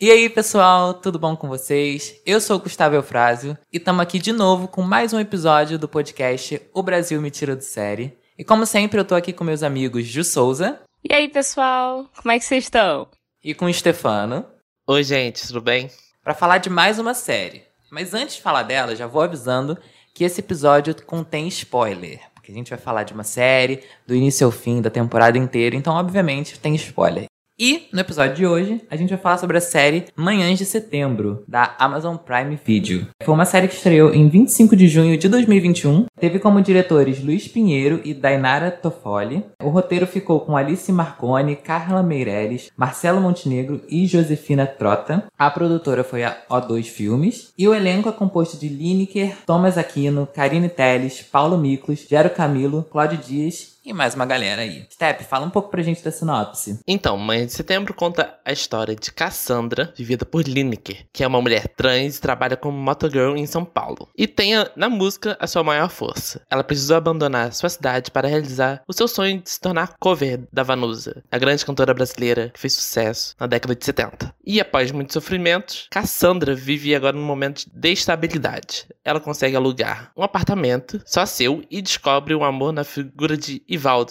E aí, pessoal, tudo bom com vocês? Eu sou o Gustavo Eufrásio e estamos aqui de novo com mais um episódio do podcast O Brasil Me Tira do Série. E como sempre, eu tô aqui com meus amigos Ju Souza. E aí, pessoal, como é que vocês estão? E com o Stefano. Oi, gente, tudo bem? Para falar de mais uma série. Mas antes de falar dela, já vou avisando que esse episódio contém spoiler. Porque a gente vai falar de uma série, do início ao fim, da temporada inteira, então, obviamente, tem spoiler. E no episódio de hoje, a gente vai falar sobre a série Manhãs de Setembro, da Amazon Prime Video. Foi uma série que estreou em 25 de junho de 2021. Teve como diretores Luiz Pinheiro e Dainara Toffoli. O roteiro ficou com Alice Marconi, Carla Meireles, Marcelo Montenegro e Josefina Trota. A produtora foi a O2 Filmes. E o elenco é composto de Lineker, Thomas Aquino, Karine Telles, Paulo Miklos, Gero Camilo, Cláudio Dias e mais uma galera aí. Step, fala um pouco pra gente da sinopse. Então, Mãe de Setembro conta a história de Cassandra, vivida por Lineker, que é uma mulher trans e trabalha como motogirl em São Paulo. E tem na música a sua maior força. Ela precisou abandonar sua cidade para realizar o seu sonho de se tornar cover da Vanusa, a grande cantora brasileira que fez sucesso na década de 70. E após muitos sofrimentos, Cassandra vive agora num momento de destabilidade. Ela consegue alugar um apartamento só seu e descobre o um amor na figura de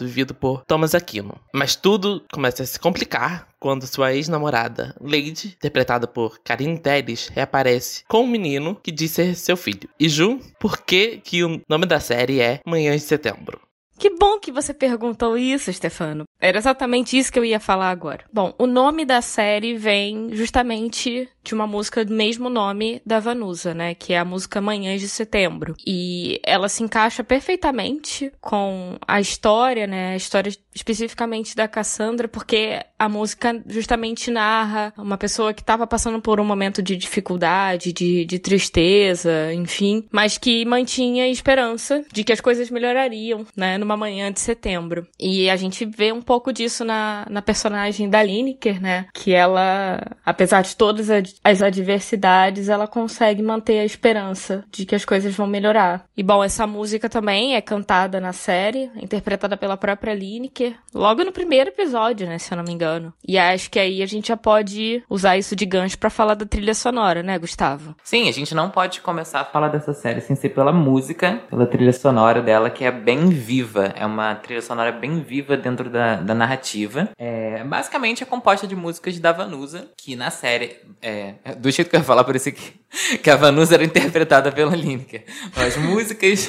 Vivido por Thomas Aquino. Mas tudo começa a se complicar quando sua ex-namorada, Lady, interpretada por Karine Telles, reaparece com um menino que diz ser seu filho. E Ju, por que, que o nome da série é Manhãs de Setembro? Que bom que você perguntou isso, Stefano. Era exatamente isso que eu ia falar agora. Bom, o nome da série vem justamente de uma música do mesmo nome da Vanusa, né? Que é a música Manhãs de Setembro. E ela se encaixa perfeitamente com a história, né? A história especificamente da Cassandra, porque a música justamente narra uma pessoa que estava passando por um momento de dificuldade, de, de tristeza, enfim, mas que mantinha esperança de que as coisas melhorariam, né? Numa manhã de setembro. E a gente vê um pouco disso na, na personagem da Lineker, né? Que ela, apesar de todas as adversidades, ela consegue manter a esperança de que as coisas vão melhorar. E bom, essa música também é cantada na série, interpretada pela própria Lineker, logo no primeiro episódio, né? Se eu não me engano. E acho que aí a gente já pode usar isso de gancho para falar da trilha sonora, né, Gustavo? Sim, a gente não pode começar a falar dessa série sem ser pela música, pela trilha sonora dela, que é bem viva. É uma trilha sonora bem viva dentro da, da narrativa. É, basicamente é composta de músicas da Vanusa, que na série. É, do jeito que eu ia falar, por isso que, que a Vanusa era interpretada pela Lineker. As músicas.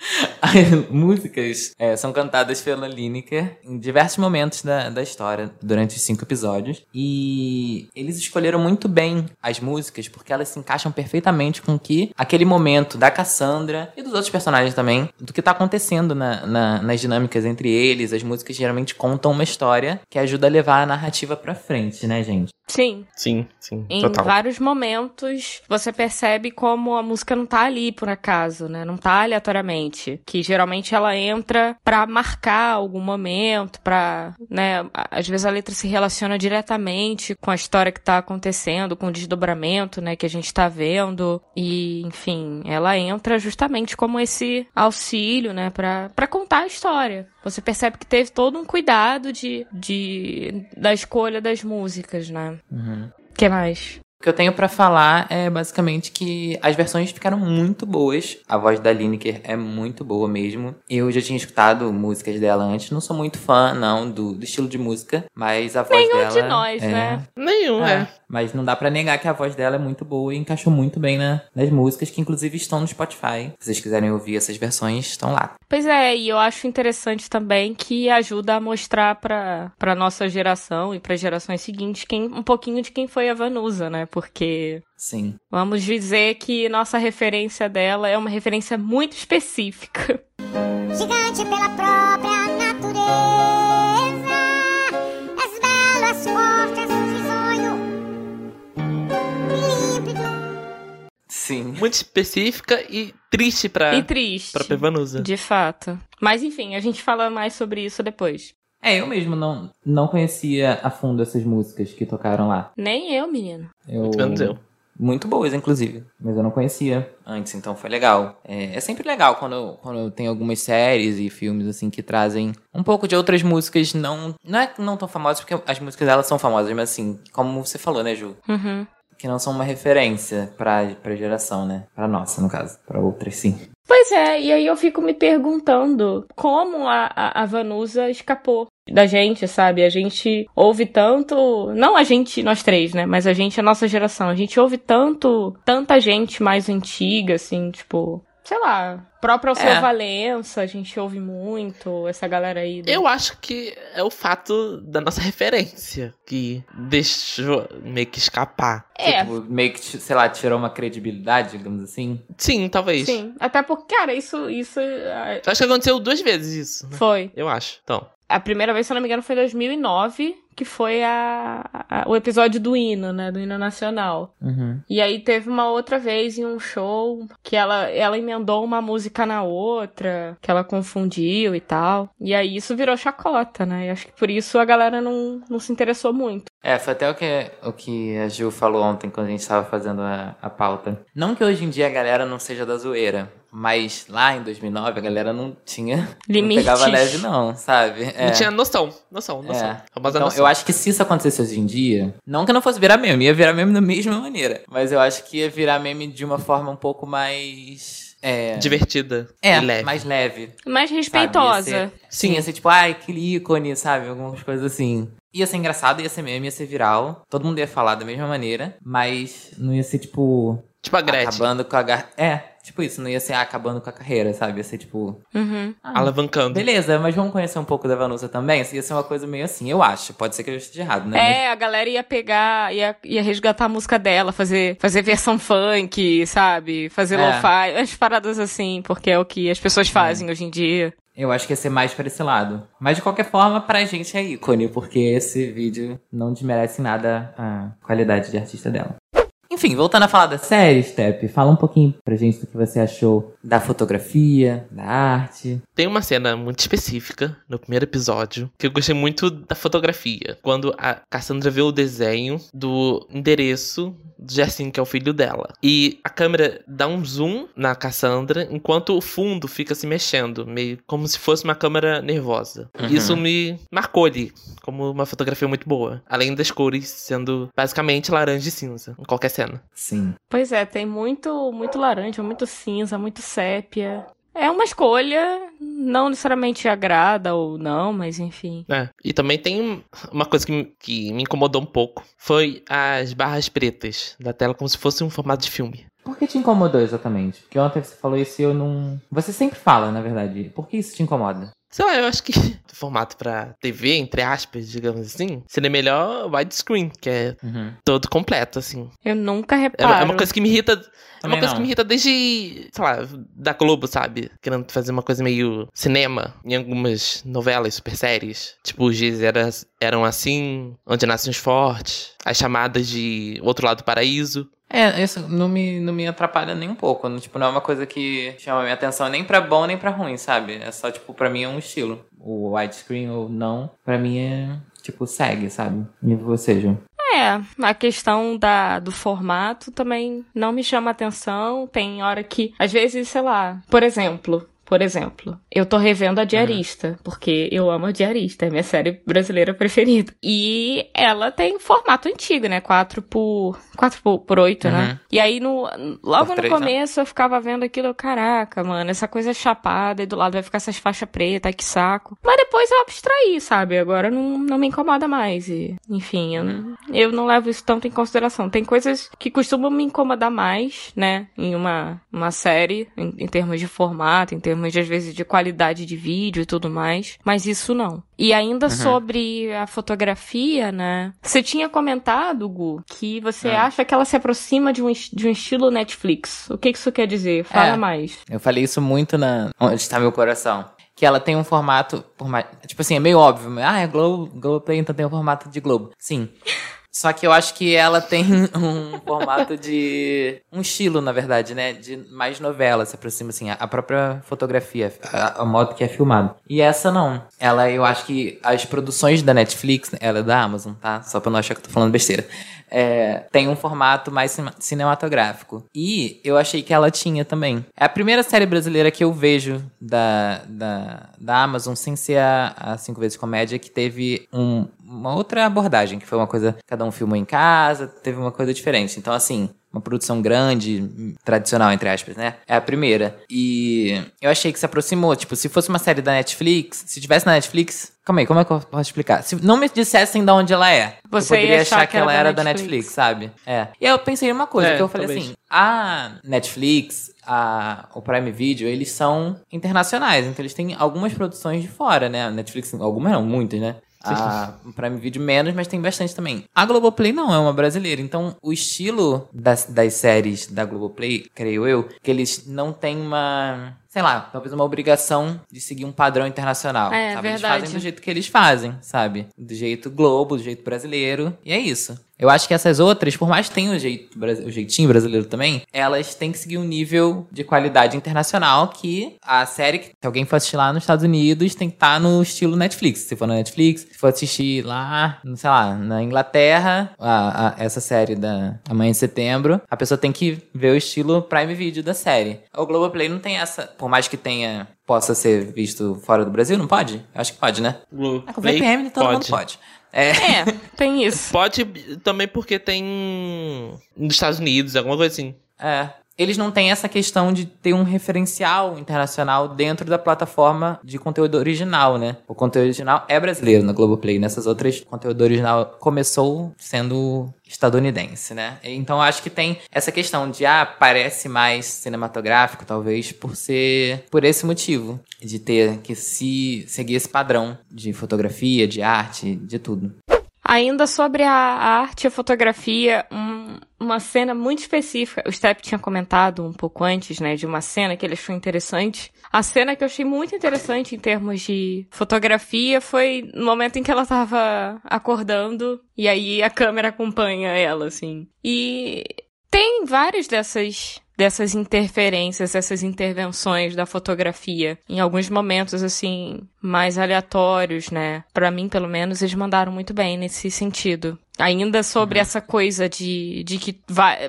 As músicas é, são cantadas pela Lineker em diversos momentos da, da história, durante os cinco episódios. E eles escolheram muito bem as músicas, porque elas se encaixam perfeitamente com que aquele momento da Cassandra e dos outros personagens também, do que tá acontecendo na, na, nas dinâmicas entre eles. As músicas geralmente contam uma história que ajuda a levar a narrativa pra frente, né, gente? Sim. Sim, sim. Em total. vários momentos você percebe como a música não tá ali por acaso, né? Não tá aleatoriamente. Que geralmente ela entra pra marcar algum momento, pra, né? Às vezes a letra se relaciona diretamente com a história que tá acontecendo, com o desdobramento, né? Que a gente tá vendo. E, enfim, ela entra justamente como esse auxílio, né? Pra, pra contar a história. Você percebe que teve todo um cuidado de, de da escolha das músicas, né? Uhum. que mais? O que eu tenho pra falar é basicamente que as versões ficaram muito boas. A voz da Lineker é muito boa mesmo. Eu já tinha escutado músicas dela antes. Não sou muito fã, não, do, do estilo de música. Mas a voz Nenhum dela. de nós, é... né? Nenhum, É, é. Mas não dá pra negar que a voz dela é muito boa e encaixou muito bem na, nas músicas que inclusive estão no Spotify. Se vocês quiserem ouvir essas versões, estão lá. Pois é, e eu acho interessante também que ajuda a mostrar pra, pra nossa geração e para gerações seguintes quem, um pouquinho de quem foi a Vanusa, né? Porque Sim. vamos dizer que nossa referência dela é uma referência muito específica. Gigante pela própria natureza, és belo, és forte, Sim. Muito específica e triste pra, E triste. pra Pevanusa. De fato. Mas enfim, a gente fala mais sobre isso depois. É, eu mesmo não, não conhecia a fundo essas músicas que tocaram lá. Nem eu, menino. Eu, Muito menos eu. muito boas, inclusive. Mas eu não conhecia antes, então foi legal. É, é sempre legal quando, quando tem algumas séries e filmes, assim, que trazem um pouco de outras músicas não... Não é não tão famosas, porque as músicas elas são famosas, mas assim, como você falou, né, Ju? Uhum. Que não são uma referência pra, pra geração, né? Pra nossa, no caso. Pra outras, sim. Pois é, e aí eu fico me perguntando como a, a, a Vanusa escapou da gente, sabe? A gente ouve tanto, não a gente, nós três, né? Mas a gente, a nossa geração, a gente ouve tanto, tanta gente mais antiga, assim, tipo, sei lá, próprio Alceu É. Valença, a gente ouve muito, essa galera aí. do- Eu acho que é o fato da nossa referência que deixou meio que escapar. É, Tipo, meio que, sei lá, tirou uma credibilidade, digamos assim. Sim, talvez. sim. Até porque, cara, isso, isso Acho que aconteceu duas vezes isso. né? foi. Eu acho. Então. A primeira vez, se eu não me engano, foi em 2009, que foi a, a- o episódio do hino, né? Do hino nacional. Uhum. E aí teve uma outra vez em um show que ela, ela emendou uma música na outra, que ela confundiu e tal. E aí isso virou chacota, né? E acho que por isso a galera não, não se interessou muito. É, foi até o que, o que a Gil falou ontem quando a gente tava fazendo a, a pauta. Não que hoje em dia a galera não seja da zoeira, mas lá em 2009 a galera não tinha. Limites. Não pegava leve, não, sabe? É. Não tinha noção. Noção, noção. É. Então, noção. eu acho que se isso acontecesse hoje em dia, não que não fosse virar meme, ia virar meme da mesma maneira. Mas eu acho que ia virar meme de uma forma um pouco mais. É, Divertida é leve. mais leve. Mais respeitosa. ser- sim, ia ser tipo, ai, que ícone, sabe? Algumas coisas assim. Ia ser engraçado, ia ser meme, ia ser viral. Todo mundo ia falar da mesma maneira, mas não ia ser tipo. Tipo a Gretchen. Acabando com a. gar- É, tipo isso, não ia ser ah, acabando com a carreira, sabe? Ia ser tipo. Uhum. Alavancando. Beleza, mas vamos conhecer um pouco da Vanusa também? Isso ia ser uma coisa meio assim, eu acho. Pode ser que eu esteja errado, né? Mas- É, a galera ia pegar, ia, ia resgatar a música dela, fazer, fazer versão funk, sabe? Fazer É. lo-fi, as paradas assim, porque é o que as pessoas fazem hoje em dia. Eu acho que ia ser mais pra esse lado. Mas de qualquer forma, pra gente é ícone, porque esse vídeo não desmerece em nada a qualidade de artista dela. Enfim, voltando a falar da série, Step, fala um pouquinho pra gente do que você achou da fotografia, da arte. Tem uma cena muito específica no primeiro episódio que eu gostei muito da fotografia. Quando a Cassandra vê o desenho do endereço do Jessin, que é o filho dela. E a câmera dá um zoom na Cassandra enquanto o fundo fica se mexendo, meio como se fosse uma câmera nervosa. Uhum. Isso me marcou ali como uma fotografia muito boa. Além das cores sendo basicamente laranja e cinza em qualquer cena. Sim. Pois é, tem muito, muito laranja, muito cinza, muito sépia. É uma escolha, não necessariamente agrada ou não, mas enfim. É. E também tem uma coisa que, me- que me incomodou um pouco. Foi as barras pretas da tela, como se fosse um formato de filme. Por que te incomodou exatamente? Porque ontem você falou isso e eu não. Você sempre fala, na verdade. Por que isso te incomoda? Sei lá, eu acho que o formato pra TV, entre aspas, digamos assim, seria melhor widescreen, que é Uhum. todo completo, assim. Eu nunca É, reparo. é uma coisa que me irrita. É uma Também coisa não. que me irrita desde, sei lá, da Globo, sabe? Querendo fazer uma coisa meio cinema em algumas novelas, super séries. Tipo, os dias era, eram assim, Onde Nascem os Fortes, as chamadas de Outro Lado do Paraíso. É, isso não me, não me atrapalha nem um pouco. Não, tipo, não é uma coisa que chama minha atenção nem pra bom nem pra ruim, sabe? É só, tipo, pra mim é um estilo. O widescreen ou não, pra mim é, tipo, segue, sabe? E você, Ju? É, a questão da, do formato também não me chama atenção. Tem hora que, às vezes, sei lá, por exemplo. Por exemplo, eu tô revendo a Diarista, porque eu amo a Diarista, é minha série brasileira preferida. E ela tem formato antigo, né? 4 por 4 por, por 8, Uhum. né? E aí no logo Por no né? começo eu ficava vendo aquilo, eu, caraca, mano, essa coisa chapada e do lado vai ficar essas faixas pretas, que saco. Mas depois eu abstraí, sabe? Agora não, não me incomoda mais. E, enfim, eu, não- eu não levo isso tanto em consideração. Tem coisas que costumam me incomodar mais, né? Em uma, uma série, em, em termos de formato, em termos de, às vezes, de qualidade de vídeo e tudo mais. Mas isso não. E ainda sobre a fotografia, né? Você tinha comentado, Gu, que você Ah. acha que ela se aproxima de um, de um estilo Netflix. O que isso quer dizer? Fala É. mais. Eu falei isso muito na Onde Está Meu Coração. Que ela tem um formato, por mais, tipo assim, é meio óbvio. mas, Ah, é Globo, Globoplay, então tem um formato de Globo. Sim. Só que eu acho que ela tem um formato de. um estilo, na verdade, né? De mais novela, se aproxima assim, a- própria fotografia, a, a modo que é filmado. E essa não. Ela, eu acho que as produções da Netflix, ela é da Amazon, tá? Só pra não achar que eu tô falando besteira. É, tem um formato mais cine- cinematográfico. E eu achei que ela tinha também. É a primeira série brasileira que eu vejo da, da, da Amazon, sem ser a, a Cinco Vezes Comédia, que teve um- uma outra abordagem, que foi uma coisa, cada um filmou em casa, teve uma coisa diferente. Então, assim, uma produção grande, tradicional, entre aspas, né? É a primeira. E eu achei que se aproximou. Tipo, se fosse uma série da Netflix, se tivesse na Netflix. Calma aí, como é que eu posso explicar? Se não me dissessem de onde ela é, Você eu poderia ia achar achar que ela era da da Netflix. Netflix, sabe? É. E aí eu pensei uma coisa, É, que eu falei talvez. assim: a Netflix, a, o Prime Video, eles são internacionais, então eles têm algumas produções de fora, né? A Netflix, algumas não, muitas, né? A Prime Video menos, mas tem bastante também. A Globoplay não, é uma brasileira. Então, o estilo das, das séries da Globoplay, creio eu, que eles não têm uma. Sei lá, talvez uma obrigação de seguir um padrão internacional. É, sabe? Eles verdade. fazem do jeito que eles fazem, sabe? Do jeito Globo, do jeito brasileiro. E é isso. Eu acho que essas outras, por mais que tenham o, jeito, o jeitinho brasileiro também, elas têm que seguir um nível de qualidade internacional que a série, que se alguém for assistir lá nos Estados Unidos, tem que estar no estilo Netflix. Se for na Netflix, se for assistir lá, sei lá, na Inglaterra, a- a- essa série da Amanhã de Setembro, a pessoa tem que ver o estilo Prime Video da série. O Globoplay não tem essa, por mais que tenha, possa ser visto fora do Brasil, não pode? Eu acho que pode, né? Ah, com VPN todo mundo pode. É. É, tem isso. Pode também porque tem nos Estados Unidos, alguma coisa assim. É. Eles não têm essa questão de ter um referencial internacional dentro da plataforma de conteúdo original, né? O conteúdo original é brasileiro na Globoplay. Nessas outras, o conteúdo original começou sendo estadunidense, né? Então acho que tem essa questão de, ah, parece mais cinematográfico, talvez, por ser. por esse motivo. De ter que se seguir esse padrão de fotografia, de arte, de tudo. Ainda sobre a arte e a fotografia, um- uma cena muito específica. O Step tinha comentado um pouco antes, né, de uma cena que ele achou interessante. A cena que eu achei muito interessante em termos de fotografia foi no momento em que ela tava acordando e aí a câmera acompanha ela, assim. E tem várias dessas dessas interferências, essas intervenções da fotografia em alguns momentos assim mais aleatórios, né? Pra mim, pelo menos, eles mandaram muito bem nesse sentido. Ainda sobre essa coisa de, de que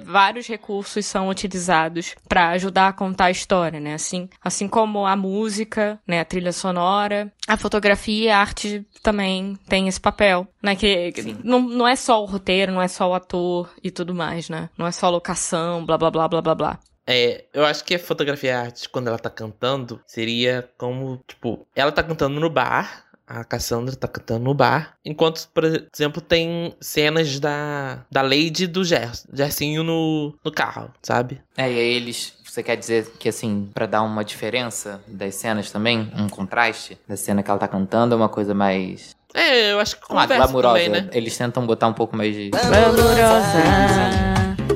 vários recursos são utilizados pra ajudar a contar a história, né? Assim, assim como a música, né, a trilha sonora, a fotografia e a arte também tem esse papel, né? Que Sim. não, não é só o roteiro, não é só o ator e tudo mais, né? Não é só a locação, blá blá blá blá blá blá. É, eu acho que a fotografia e a arte, quando ela tá cantando, seria como, tipo, ela tá cantando no bar, a Cassandra tá cantando no bar, enquanto, por exemplo, tem cenas da, da Lady e do Ger, Gersinho no, no carro, sabe? É, e aí eles. Você quer dizer que, assim, pra dar uma diferença das cenas também, um contraste da cena que ela tá cantando, é uma coisa mais. É, eu acho que Uma conversa glamurosa. também, né? Eles tentam botar um pouco mais de. Glamourosa,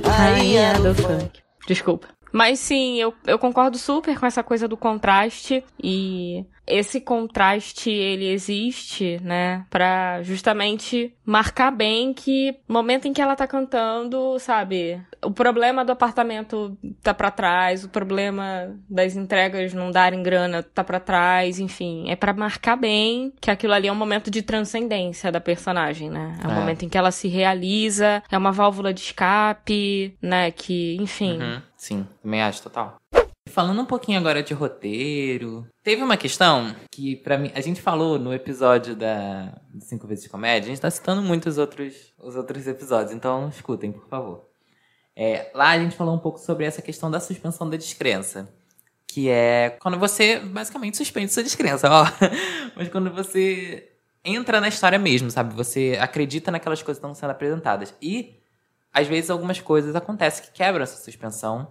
rainha do funk. Desculpa. Mas sim, eu, eu concordo super com essa coisa do contraste e esse contraste ele existe, né, Pra justamente marcar bem que momento em que ela tá cantando, sabe, o problema do apartamento tá pra trás, o problema das entregas não darem grana tá pra trás, enfim, é pra marcar bem que aquilo ali é um momento de transcendência da personagem, né? É um É. momento em que ela se realiza, é uma válvula de escape, né, que, enfim, Uhum, sim, também acho, total. Falando um pouquinho agora de roteiro, teve uma questão que, pra mim, a gente falou no episódio da Cinco Vezes de Comédia, a gente tá citando muito os outros, os outros episódios, então escutem, por favor. É, lá a gente falou um pouco sobre essa questão da suspensão da descrença. Que é quando você basicamente suspende sua descrença, ó. Mas quando você entra na história mesmo, sabe? Você acredita naquelas coisas que estão sendo apresentadas. E às vezes algumas coisas acontecem que quebram essa suspensão,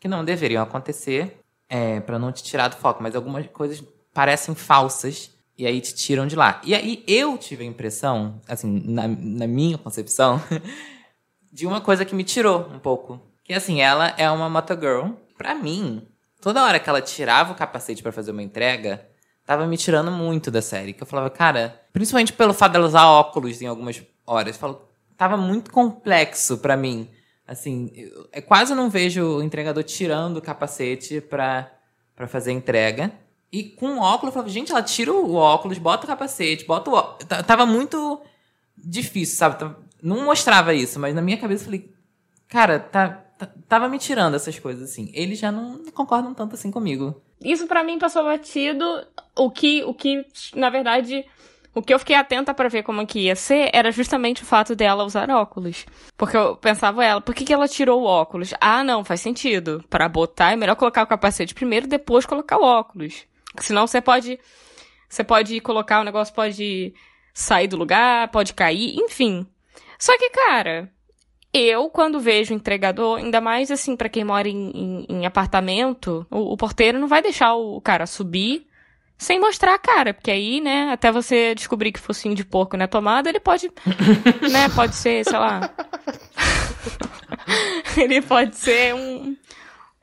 que não deveriam acontecer, é, para não te tirar do foco, mas algumas coisas parecem falsas e aí te tiram de lá. E aí eu tive a impressão, assim, na, na minha concepção, de uma coisa que me tirou um pouco. Que assim, ela é uma motogirl. Pra mim, toda hora que ela tirava o capacete pra fazer uma entrega, tava me tirando muito da série. Que eu falava, cara, principalmente pelo fato dela usar óculos em algumas horas, eu falo, tava muito complexo pra mim. Assim, eu, eu quase não vejo o entregador tirando o capacete pra, pra fazer entrega. E com o óculos, eu falava, gente, ela tira o óculos, bota o capacete, bota o óculos. Tava muito difícil, sabe? Não mostrava isso, mas na minha cabeça eu falei, cara, tá, tá- tava me tirando essas coisas, assim. Eles já não concordam tanto assim comigo. Isso pra mim passou batido. O que, o que, na verdade, o que eu fiquei atenta pra ver como que ia ser era justamente o fato dela usar óculos. Porque eu pensava ela, por que, que ela tirou o óculos? Ah, não, faz sentido. Pra botar é melhor colocar o capacete primeiro, depois colocar o óculos. Senão você pode, você pode colocar o negócio pode sair do lugar, pode cair, enfim. Só que, cara, eu, quando vejo entregador, ainda mais assim, pra quem mora em, em- em apartamento, o, o porteiro não vai deixar o cara subir sem mostrar a cara, porque aí, né, até você descobrir que focinho de porco na tomada, ele pode, né, pode ser, sei lá. ele pode ser um,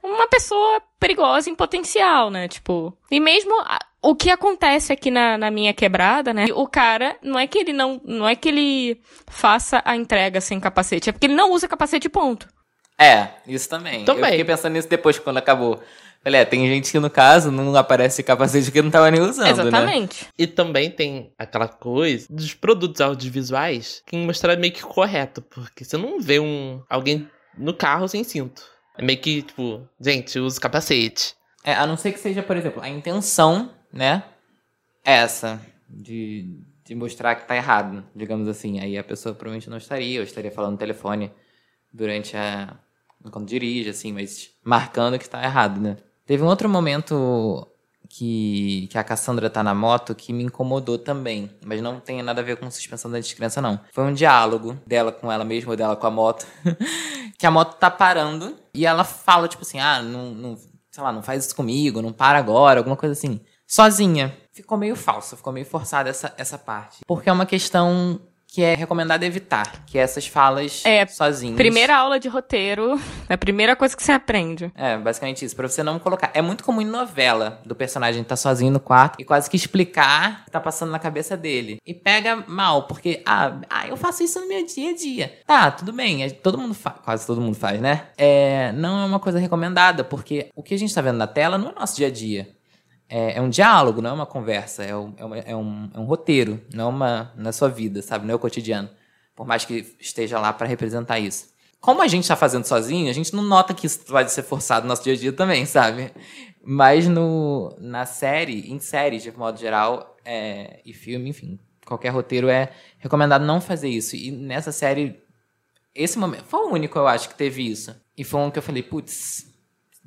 uma pessoa perigosa em potencial, né, tipo. E mesmo a- o que acontece aqui na, na minha quebrada, né, o cara, não é que ele não, não é que ele faça a entrega sem capacete, é porque ele não usa capacete ponto. É, isso também. Também. Eu fiquei pensando nisso depois, quando acabou. Falei, é, tem gente que no caso não aparece capacete porque não tava nem usando, né? Exatamente. E também tem aquela coisa dos produtos audiovisuais que mostrar meio que correto, porque você não vê um alguém no carro sem cinto. É meio que, tipo, gente, usa capacete. É, a não ser que seja, por exemplo, a intenção, né? Essa, de, de mostrar que tá errado, digamos assim. Aí a pessoa provavelmente não estaria, ou estaria falando no telefone durante a. enquanto dirige, assim, mas marcando que tá errado, né? Teve um outro momento que, que a Cassandra tá na moto que me incomodou também, mas não tem nada a ver com suspensão da descrença, não. Foi um diálogo dela com ela mesma, ou dela com a moto, que a moto tá parando e ela fala, tipo assim, ah, não, não, sei lá, não faz isso comigo, não para agora, alguma coisa assim. Sozinha. Ficou meio falso, ficou meio forçada essa, essa parte. Porque é uma questão que é recomendado evitar, que é essas falas É, sozinhas. Primeira aula de roteiro, é a primeira coisa que você aprende. É, basicamente isso, pra você não colocar. É muito comum em novela do personagem estar sozinho no quarto e quase que explicar o que tá passando na cabeça dele. E pega mal, porque, ah, ah eu faço isso no meu dia a dia. Tá, tudo bem, é- todo mundo faz, quase todo mundo faz, né? É, não é uma coisa recomendada, porque o que a gente tá vendo na tela não é nosso dia a dia. É, é um diálogo, não é uma conversa, é um, é é um, é um roteiro, não é uma na sua vida, sabe? Não é o cotidiano. Por mais que esteja lá pra representar isso. Como a gente tá fazendo sozinho, a gente não nota que isso pode ser forçado no nosso dia a dia também, sabe? Mas no, na série, em séries, de modo geral, é, e filme, enfim, qualquer roteiro é recomendado não fazer isso. E nessa série, esse momento foi o único, eu acho, que teve isso. E foi um que eu falei, putz,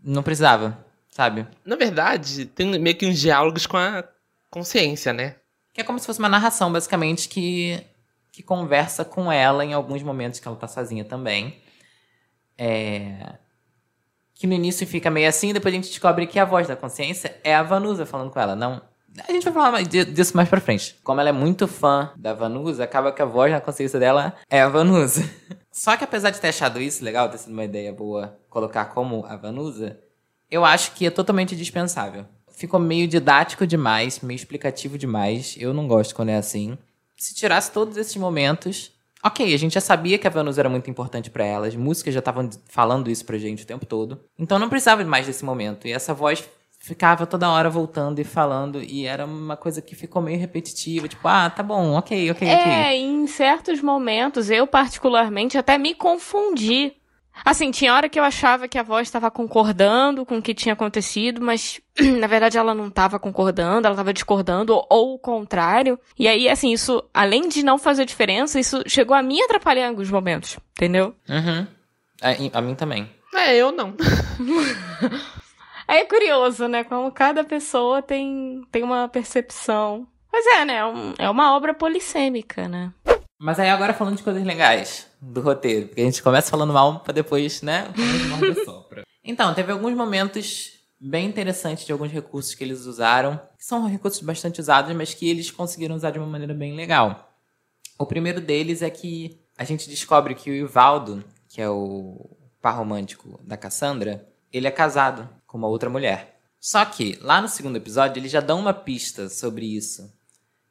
não precisava, sabe? Na verdade, tem meio que uns diálogos com a consciência, né? Que é como se fosse uma narração, basicamente, que, que conversa com ela em alguns momentos que ela tá sozinha também. É... Que no início fica meio assim, depois a gente descobre que a voz da consciência é a Vanusa falando com ela. Não. A gente vai falar disso mais pra frente. Como ela é muito fã da Vanusa, acaba que a voz da consciência dela é a Vanusa. Só que apesar de ter achado isso legal, ter sido uma ideia boa colocar como a Vanusa, eu acho que é totalmente dispensável. Ficou meio didático demais, meio explicativo demais. Eu não gosto quando é assim. Se tirasse todos esses momentos. Ok, a gente já sabia que a Vanusa era muito importante pra ela. As músicas já estavam falando isso pra gente o tempo todo. Então não precisava mais desse momento. E essa voz ficava toda hora voltando e falando. E era uma coisa que ficou meio repetitiva. Tipo, ah, tá bom, ok, ok, ok. É, em certos momentos, eu particularmente até me confundi. Assim, tinha hora que eu achava que a voz estava concordando com o que tinha acontecido, mas na verdade ela não estava concordando, ela estava discordando, ou, ou o contrário. E aí, assim, isso, além de não fazer diferença, isso chegou a me atrapalhar em alguns momentos, entendeu? Uhum. A, a mim também. É, eu não. Aí é curioso, né? Como cada pessoa tem, tem uma percepção. Mas é, né? É é uma obra polissêmica, né? Mas aí agora falando de coisas legais do roteiro, porque a gente começa falando mal pra depois, né? Então, teve alguns momentos bem interessantes de alguns recursos que eles usaram, que são recursos bastante usados, mas que eles conseguiram usar de uma maneira bem legal. O primeiro deles é que a gente descobre que o Ivaldo, que é o par romântico da Cassandra, ele é casado com uma outra mulher. Só que lá no segundo episódio eles já dão uma pista sobre isso.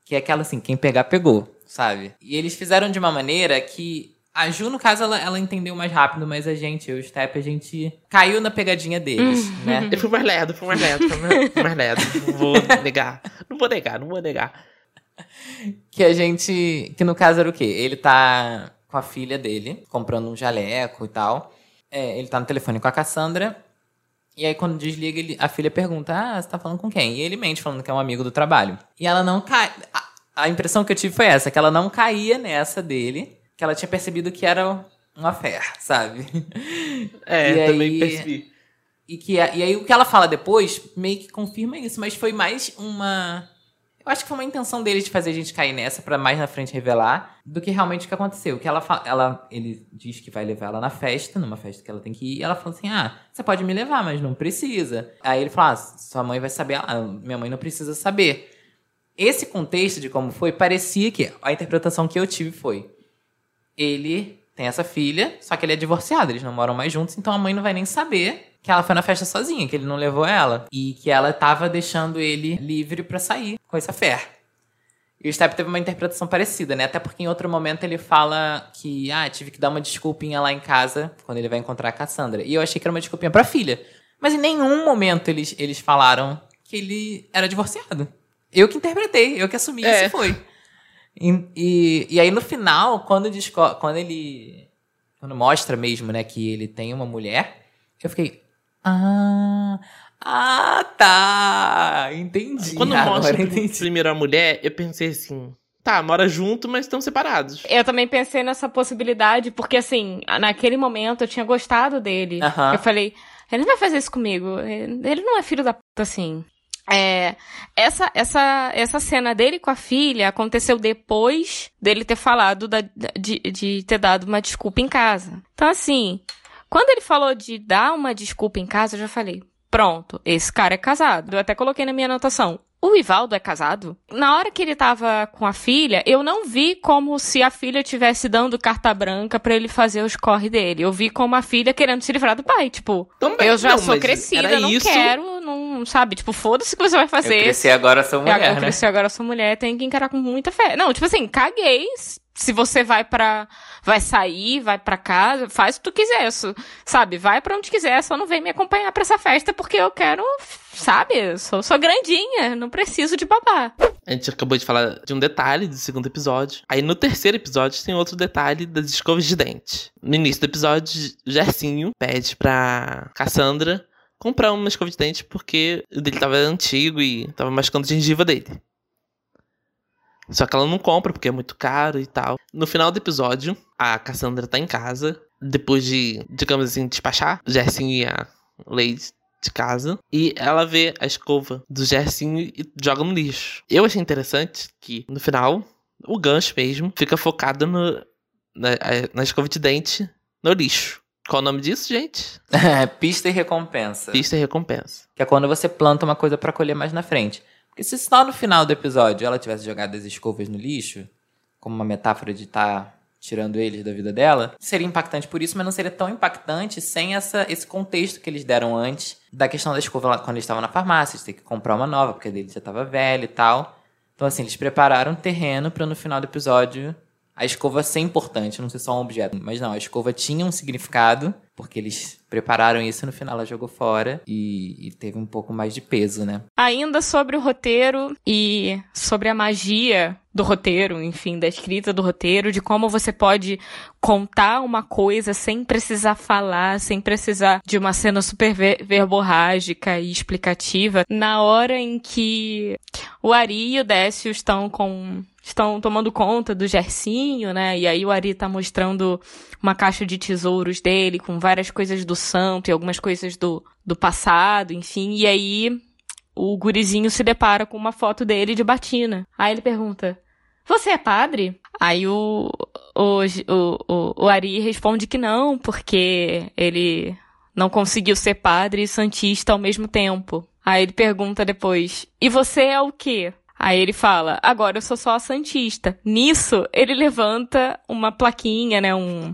Que é aquela assim, quem pegar, pegou, sabe? E eles fizeram de uma maneira que A Ju, no caso, ela, ela entendeu mais rápido, mas a gente, eu e o Step, a gente caiu na pegadinha deles, né? Eu fui mais lerdo, fui mais lerdo, fui mais- fui mais lerdo. Não vou negar. Não vou negar, não vou negar. Que a gente. Que no caso era o quê? Ele tá com a filha dele, comprando um jaleco e tal. É, ele tá no telefone com a Cassandra. E aí, quando desliga, ele- a filha pergunta: Ah, você tá falando com quem? E ele mente, falando que é um amigo do trabalho. E ela não cai. A, impressão que eu tive foi essa: que ela não caía nessa dele, que ela tinha percebido que era um affair, sabe? É, E também aí- percebi. E, que, e aí o que ela fala depois meio que confirma isso, mas foi mais uma. Eu acho que foi uma intenção deles de fazer a gente cair nessa pra mais na frente revelar do que realmente o que aconteceu. Que ela, ela ele diz que vai levar ela na festa, numa festa que ela tem que ir, e ela fala assim: "Ah, você pode me levar, mas não precisa". Aí ele fala: ah, "Sua mãe vai saber, ah, minha mãe não precisa saber". Esse contexto de como foi parecia que a interpretação que eu tive foi: ele tem essa filha, só que ele é divorciado, eles não moram mais juntos, então a mãe não vai nem saber que ela foi na festa sozinha, que ele não levou ela. E que ela tava deixando ele livre pra sair com essa fé. E o Step teve uma interpretação parecida, né? Até porque em outro momento ele fala que, ah, tive que dar uma desculpinha lá em casa quando ele vai encontrar a Cassandra. E eu achei que era uma desculpinha pra filha. Mas em nenhum momento eles, eles falaram que ele era divorciado. Eu que interpretei, eu que assumi É. isso foi. E, e, e aí no final, quando, quando ele. Quando mostra mesmo, né, que ele tem uma mulher, eu fiquei. Ah. Ah, tá! Entendi. Quando Agora mostra entendi. primeiro a mulher, eu pensei assim, tá, mora junto, mas estão separados. Eu também pensei nessa possibilidade, porque assim, naquele momento eu tinha gostado dele. Aham. Eu falei, ele não vai fazer isso comigo. Ele não é filho da puta assim. É, essa, essa, essa cena dele com a filha aconteceu depois dele ter falado da- de, de ter dado uma desculpa em casa. Então, assim, quando ele falou de dar uma desculpa em casa, eu já falei, pronto, esse cara é casado. Eu até coloquei na minha anotação. O Ivaldo é casado? Na hora que ele tava com a filha, eu não vi como se a filha tivesse dando carta branca pra ele fazer os corre dele. Eu vi como a filha querendo se livrar do pai. Tipo, Também, eu já não, sou crescida, não isso. quero, não, sabe? Tipo, foda-se o que você vai Eu fazer. cresci agora, sou É, mulher, eu né? cresci agora, sou mulher, tem que encarar com muita fé. Não, tipo assim, caguei. Se você vai pra. Vai sair, vai pra casa, faz o que tu quiser. Sabe? Vai pra onde quiser, só não vem me acompanhar pra essa festa porque eu quero. Sabe? Eu Sou, sou grandinha, não preciso de babá. A gente acabou de falar de um detalhe do segundo episódio. Aí no terceiro episódio tem outro detalhe das escovas de dente. No início do episódio, Gercinho pede pra Cassandra comprar uma escova de dente porque o dele tava antigo e tava machucando a gengiva dele. Só que ela não compra porque é muito caro e tal. No final do episódio, a Cassandra tá em casa, depois de, digamos assim, despachar o Gersinho e a Lady de casa. E ela vê a escova do Gersinho e joga no lixo. Eu achei interessante que, no final, o gancho mesmo fica focado no, na, na escova de dente no lixo. Qual o nome disso, gente? Pista e recompensa. Pista e recompensa. Que é quando você planta uma coisa pra colher mais na frente. Porque se só no final do episódio ela tivesse jogado as escovas no lixo, como uma metáfora de estar tirando eles da vida dela, seria impactante por isso, mas não seria tão impactante sem essa, esse contexto que eles deram antes da questão da escova lá quando eles estavam na farmácia, de ter que comprar uma nova, porque a dele já estava velha e tal. Então, assim, eles prepararam um terreno pra no final do episódio a escova ser importante, não ser só um objeto. Mas não, a escova tinha um significado, porque eles prepararam isso e no final ela jogou fora e, e teve um pouco mais de peso, né? Ainda sobre o roteiro e sobre a magia do roteiro, enfim, da escrita do roteiro, de como você pode contar uma coisa sem precisar falar, sem precisar de uma cena super ver- verborrágica e explicativa. Na hora em que o Ari e o Décio estão com estão tomando conta do Gercinho, né? E aí o Ari tá mostrando uma caixa de tesouros dele com várias coisas do santo e algumas coisas do, do passado, enfim. E aí o gurizinho se depara com uma foto dele de batina. Aí ele pergunta: Você é padre? Aí o, o, o, o, Ari responde que não, porque ele não conseguiu ser padre e santista ao mesmo tempo. Aí ele pergunta depois: E você é o quê? Aí ele fala: Agora eu sou só a santista. Nisso, ele levanta uma plaquinha, né? Um,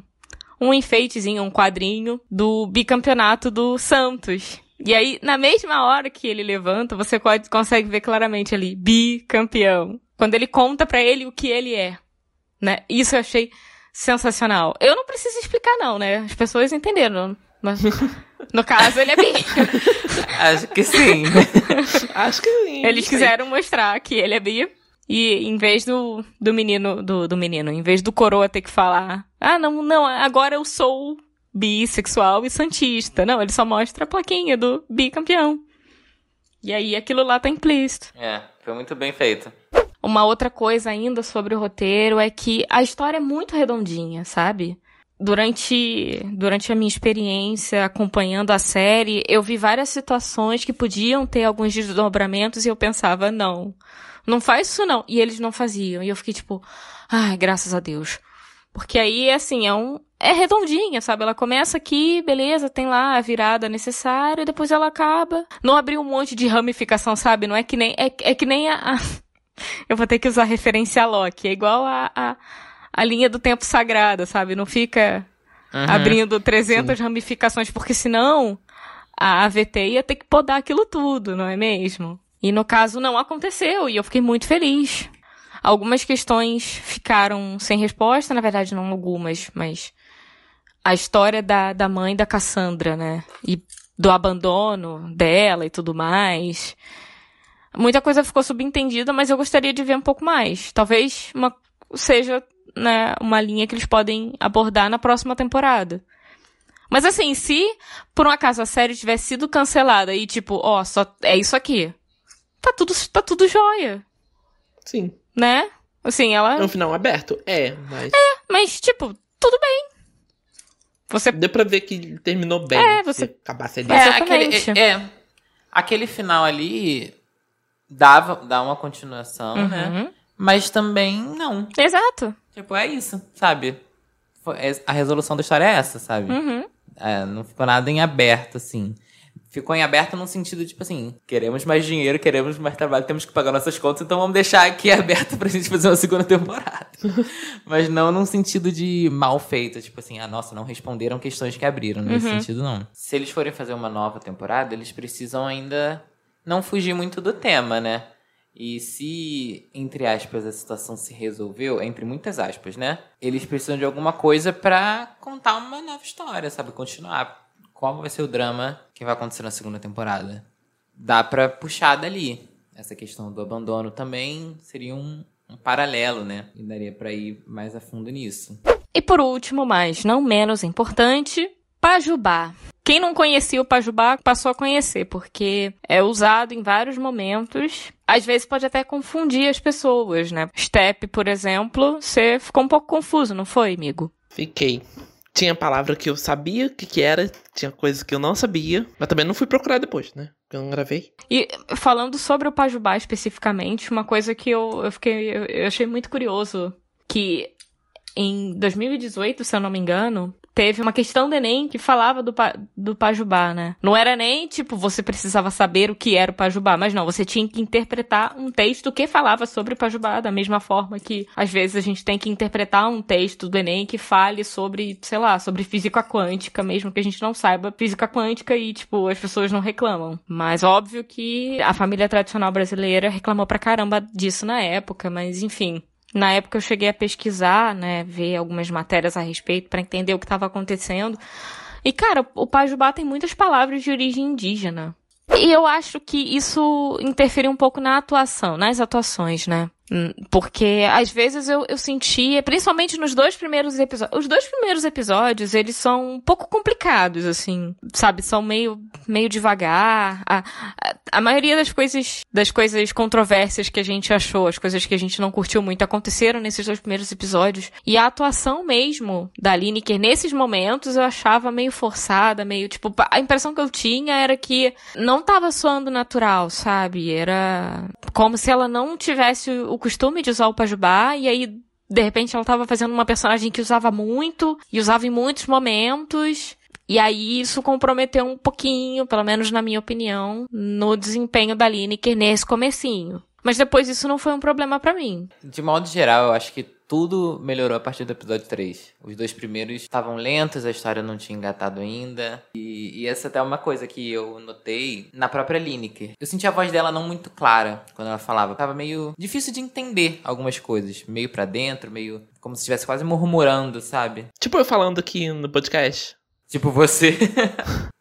um enfeitezinho, um quadrinho do bicampeonato do Santos. E aí, na mesma hora que ele levanta, você consegue ver claramente ali, bicampeão. Quando ele conta pra ele o que ele é, né? Isso eu achei sensacional. Eu não preciso explicar, não, né? As pessoas entenderam. Mas, no caso, ele é bi. Acho que sim. Acho que sim. Eles quiseram mostrar que ele é bi. E em vez do, do menino, do, do menino, em vez do coroa ter que falar, ah, não, não, agora eu sou bissexual e santista. Não, ele só mostra a plaquinha do bicampeão. E aí aquilo lá tá implícito. É, foi muito bem feito. Uma outra coisa ainda sobre o roteiro é que a história é muito redondinha, sabe? Durante, durante a minha experiência acompanhando a série, eu vi várias situações que podiam ter alguns desdobramentos e eu pensava, não, não faz isso não. E eles não faziam. E eu fiquei tipo, ai, graças a Deus. Porque aí, assim, é um. É redondinha, sabe? Ela começa aqui, beleza, tem lá a virada necessária, depois ela acaba. Não abriu um monte de ramificação, sabe? Não é que nem. É, é que nem a. a- Eu vou ter que usar referência a Loki. É igual a, a, a linha do tempo sagrada, sabe? Não fica Uhum. abrindo 300 ramificações, porque senão a AVT ia ter que podar aquilo tudo, não é mesmo? E no caso não aconteceu, e eu fiquei muito feliz. Algumas questões ficaram sem resposta, na verdade não algumas, mas a história da, da mãe da Cassandra, né? E do abandono dela e tudo mais. Muita coisa ficou subentendida, mas eu gostaria de ver um pouco mais. Talvez uma, seja né, uma linha que eles podem abordar na próxima temporada. Mas assim, se por um acaso a série tivesse sido cancelada e tipo, ó, só é isso aqui. Tá tudo, tá tudo jóia, Sim. né? Assim, ela. É um final aberto? É, mas. Mas, tipo, tudo bem. Você. Deu pra ver que terminou bem. É, você- Se acabasse ali. É, É, aquele, é, é, aquele final ali dava, dá uma continuação, né? Uhum. Mas também não. Exato. Tipo, é isso, sabe? É- A resolução da história é essa, sabe? Uhum. É, não ficou nada em aberto, assim. Ficou em aberto no sentido, tipo assim, queremos mais dinheiro, queremos mais trabalho, temos que pagar nossas contas, então vamos deixar aqui aberto pra gente fazer uma segunda temporada. Mas não num sentido de mal feito, tipo assim, ah, nossa, não responderam questões que abriram, nesse Uhum. sentido não. Se eles forem fazer uma nova temporada, eles precisam ainda não fugir muito do tema, né? E se, entre aspas, a situação se resolveu, entre muitas aspas, né? Eles precisam de alguma coisa pra contar uma nova história, sabe? Continuar. Qual vai ser o drama que vai acontecer na segunda temporada? Dá pra puxar dali. Essa questão do abandono também seria um, um paralelo, né? E daria pra ir mais a fundo nisso. E por último, mas não menos importante, Pajubá. Quem não conhecia o Pajubá passou a conhecer, porque é usado em vários momentos. Às vezes pode até confundir as pessoas, né? Step, por exemplo, você ficou um pouco confuso, não foi, amigo? Fiquei. Tinha palavra que eu sabia o que, que era, tinha coisa que eu não sabia, mas também não fui procurar depois, né? Porque eu não gravei. E falando sobre o Pajubá especificamente, uma coisa que eu, eu fiquei. Eu, eu achei muito curioso que em 2018, se eu não me engano, teve uma questão do Enem que falava do, pa- do Pajubá, né? Não era nem, tipo, você precisava saber o que era o Pajubá, mas não, você tinha que interpretar um texto que falava sobre o Pajubá, da mesma forma que, às vezes, a gente tem que interpretar um texto do Enem que fale sobre, sei lá, sobre física quântica, mesmo que a gente não saiba física quântica e, tipo, as pessoas não reclamam. Mas óbvio que a família tradicional brasileira reclamou pra caramba disso na época, mas enfim. Na época eu cheguei a pesquisar, né, ver algumas matérias a respeito pra entender o que estava acontecendo. E cara, o Pajubá tem muitas palavras de origem indígena. E eu acho que isso interferiu um pouco na atuação, nas atuações, né? Porque às vezes eu, eu sentia, principalmente nos dois primeiros episódios. Os dois primeiros episódios, eles são um pouco complicados, assim, sabe? São meio, meio devagar. A, a, a maioria das coisas, das coisas controvérsias que a gente achou, as coisas que a gente não curtiu muito, aconteceram nesses dois primeiros episódios. E a atuação mesmo da Lineker nesses momentos eu achava meio forçada, meio tipo. A impressão que eu tinha era que não tava soando natural, sabe? Era como se ela não tivesse o costume de usar o Pajubá e aí. De repente ela tava fazendo uma personagem que usava muito e usava em muitos momentos. E aí isso comprometeu um pouquinho, pelo menos na minha opinião, no desempenho da Lineker nesse comecinho. Mas depois isso não foi um problema pra mim. De modo geral, eu acho que tudo melhorou a partir do episódio 3. Os dois primeiros estavam lentos, a história não tinha engatado ainda. E, e essa até é uma coisa que eu notei na própria Lineker. Eu senti a voz dela não muito clara quando ela falava. Tava meio difícil de entender algumas coisas. Meio pra dentro, meio como se estivesse quase murmurando, sabe? Tipo eu falando aqui no podcast. Tipo você.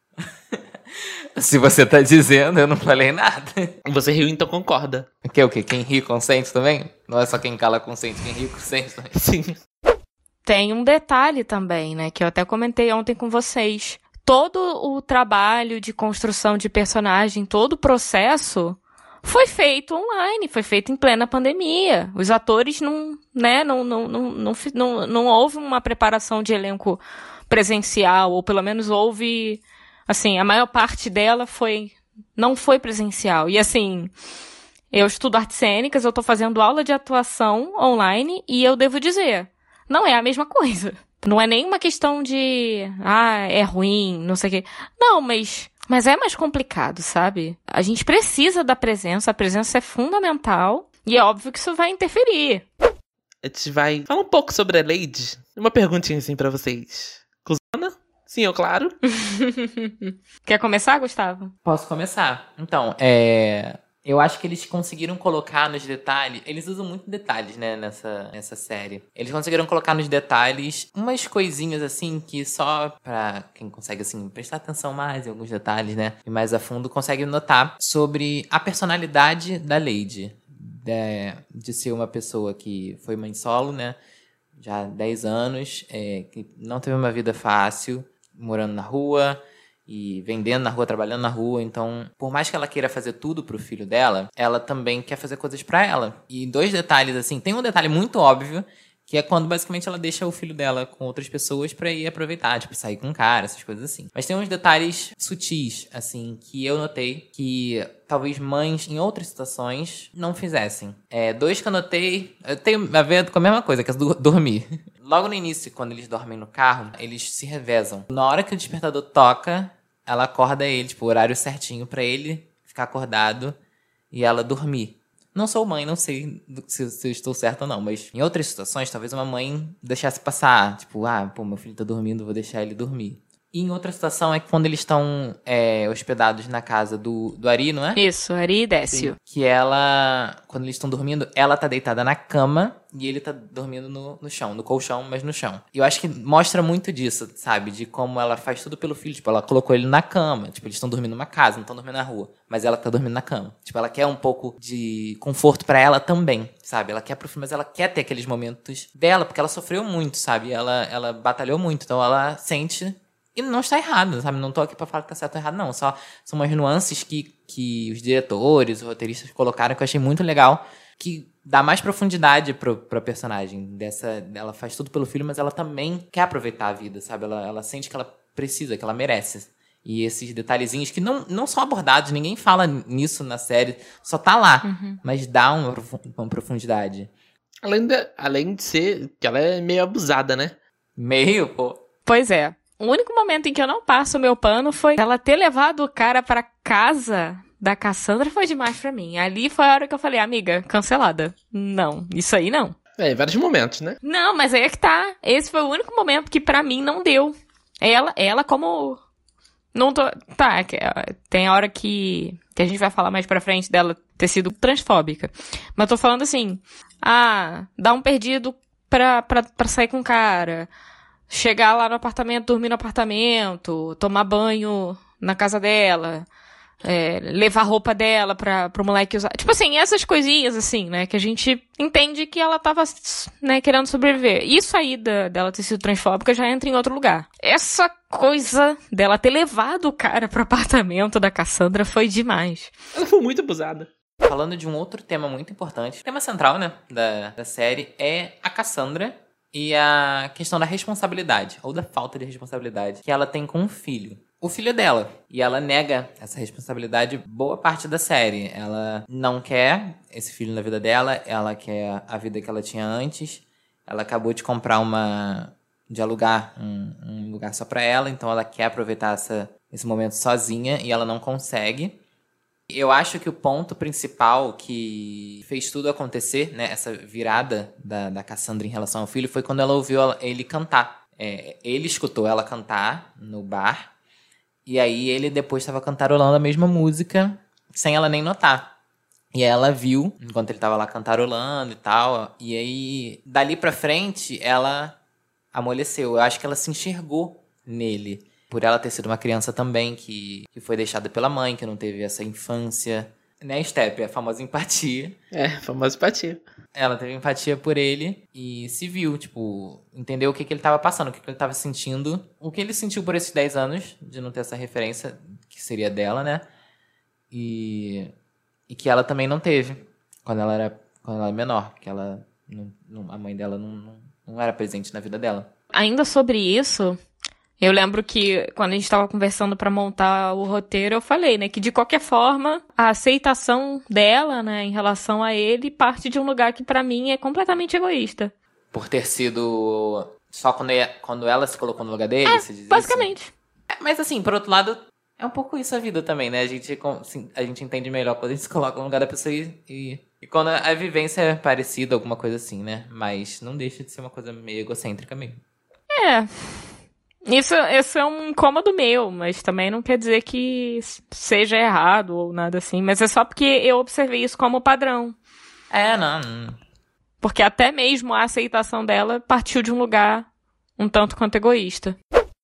Se você tá dizendo, eu não falei nada. Você riu, então concorda. Que é o quê? Quem ri consente também? Não é só quem cala consente, quem ri consente também. Sim. Tem um detalhe também, né, que eu até comentei ontem com vocês. Todo o trabalho de construção de personagem, todo o processo foi feito online, foi feito em plena pandemia. Os atores não, né, não, não, não, não, não, não houve uma preparação de elenco presencial, ou pelo menos houve, assim, a maior parte dela foi, não foi presencial. E assim, eu estudo artes cênicas, eu tô fazendo aula de atuação online e eu devo dizer, não é a mesma coisa. Não é nem uma questão de, ah, é ruim, não sei o quê. Não, mas, mas é mais complicado, sabe? A gente precisa da presença, a presença é fundamental e é óbvio que isso vai interferir. A gente vai falar um pouco sobre a Lady. Uma perguntinha assim pra vocês. Sim, eu claro. Quer começar, Gustavo? Posso começar? Então, é. Eu acho que eles conseguiram colocar nos detalhes. Eles usam muito detalhes, né, nessa, nessa série. Eles conseguiram colocar nos detalhes umas coisinhas assim que só pra quem consegue, assim, prestar atenção mais em alguns detalhes, né? E mais a fundo, consegue notar sobre a personalidade da Lady. De, de ser uma pessoa que foi mãe solo, né? Já há 10 anos, é, que não teve uma vida fácil, morando na rua, e vendendo na rua, trabalhando na rua. Então, por mais que ela queira fazer tudo pro filho dela, ela também quer fazer coisas pra ela. E dois detalhes assim, tem um detalhe muito óbvio, que é quando basicamente ela deixa o filho dela com outras pessoas pra ir aproveitar, tipo, sair com um cara, essas coisas assim. Mas tem uns detalhes sutis, assim, que eu notei que talvez mães em outras situações não fizessem. É, dois que eu notei, eu tenho a ver com a mesma coisa, que é do- dormir. Logo no início, quando eles dormem no carro, eles se revezam. Na hora que o despertador toca, ela acorda ele, tipo, o horário certinho pra ele ficar acordado e ela dormir. Não sou mãe, não sei se, se eu estou certo ou não, mas em outras situações, talvez uma mãe deixasse passar. Tipo, ah, pô, meu filho tá dormindo, vou deixar ele dormir. E em outra situação é quando eles estão é, hospedados na casa do, do Ari, não é? Isso, Ari e Décio. Que ela, quando eles estão dormindo, ela tá deitada na cama e ele tá dormindo no, no chão, no colchão, mas no chão. E eu acho que mostra muito disso, sabe? De como ela faz tudo pelo filho. Tipo, ela colocou ele na cama. Tipo, eles estão dormindo numa casa, não estão dormindo na rua. Mas ela tá dormindo na cama. Tipo, ela quer um pouco de conforto pra ela também, sabe? Ela quer pro filho, mas ela quer ter aqueles momentos dela, porque ela sofreu muito, sabe? Ela, ela batalhou muito. Então ela sente e não está errado, sabe? Não tô aqui pra falar que tá certo ou errado, não. Só são umas nuances que, que os diretores, os roteiristas colocaram que eu achei muito legal. Que dá mais profundidade pro, pra personagem. Dessa, ela faz tudo pelo filho, mas ela também quer aproveitar a vida, sabe? Ela, ela sente que ela precisa, que ela merece. E esses detalhezinhos que não, não são abordados, ninguém fala nisso na série, só tá lá. Mas dá uma, uma profundidade. Além de, além de ser que ela é meio abusada, né? Meio, pô. Pois é. O único momento em que eu não passo o meu pano foi ela ter levado o cara pra casa da Cassandra foi demais pra mim. Ali foi a hora que eu falei, amiga, cancelada. Não, isso aí não. É, em vários momentos, né? Não, mas aí é que tá. Esse foi o único momento que pra mim não deu. Ela, ela como não tô, tá, é é, tem a hora que que a gente vai falar mais pra frente dela ter sido transfóbica. Mas tô falando assim, ah, dar um perdido pra, pra, pra sair com o cara, chegar lá no apartamento, dormir no apartamento, tomar banho na casa dela, é, levar a roupa dela pra, pro moleque usar. Tipo assim, essas coisinhas, assim, né? Que a gente entende que ela tava, né, querendo sobreviver. Isso aí da, dela ter sido transfóbica já entra em outro lugar. Essa coisa dela ter levado o cara pro apartamento da Cassandra foi demais. Ela foi muito abusada. Falando de um outro tema muito importante, o tema central, né, da, da série é a Cassandra e a questão da responsabilidade, ou da falta de responsabilidade, que ela tem com o filho. O filho dela. E ela nega essa responsabilidade boa parte da série. Ela não quer esse filho na vida dela, ela quer a vida que ela tinha antes. Ela acabou de comprar uma. de alugar um, um lugar só pra ela, então ela quer aproveitar essa, esse momento sozinha e ela não consegue. Eu acho que o ponto principal que fez tudo acontecer, né, essa virada da, da Cassandra em relação ao filho, foi quando ela ouviu ele cantar. É, ele escutou ela cantar no bar, e aí ele depois estava cantarolando a mesma música, sem ela nem notar. E ela viu, enquanto ele tava lá cantarolando e tal, e aí, dali pra frente, ela amoleceu. Eu acho que ela se enxergou nele. Por ela ter sido uma criança também que, que foi deixada pela mãe, que não teve essa infância. Né, Step? A famosa empatia. É, famosa empatia. Ela teve empatia por ele e se viu, tipo, entendeu o que, que ele tava passando, o que, que ele tava sentindo. O que ele sentiu por esses 10 anos, de não ter essa referência, que seria dela, né? E, e que ela também não teve quando ela era, quando ela era menor, que ela não- não- a mãe dela não, não, não era presente na vida dela. Ainda sobre isso, eu lembro que quando a gente estava conversando para montar o roteiro, eu falei, né, que de qualquer forma, a aceitação dela, né, em relação a ele, parte de um lugar que pra mim é completamente egoísta. Por ter sido só quando, ia- quando ela se colocou no lugar dele, você diz isso? Basicamente. É, Mas assim, por outro lado, é um pouco isso a vida também, né? A gente, assim, a gente entende melhor quando a gente se coloca no lugar da pessoa e, e, e quando a vivência é parecida, alguma coisa assim, né? Mas não deixa de ser uma coisa meio egocêntrica mesmo. É. Isso, isso é um incômodo meu, mas também não quer dizer que seja errado ou nada assim. Mas é só porque eu observei isso como padrão. É, não. não. Porque até mesmo a aceitação dela partiu de um lugar um tanto quanto egoísta.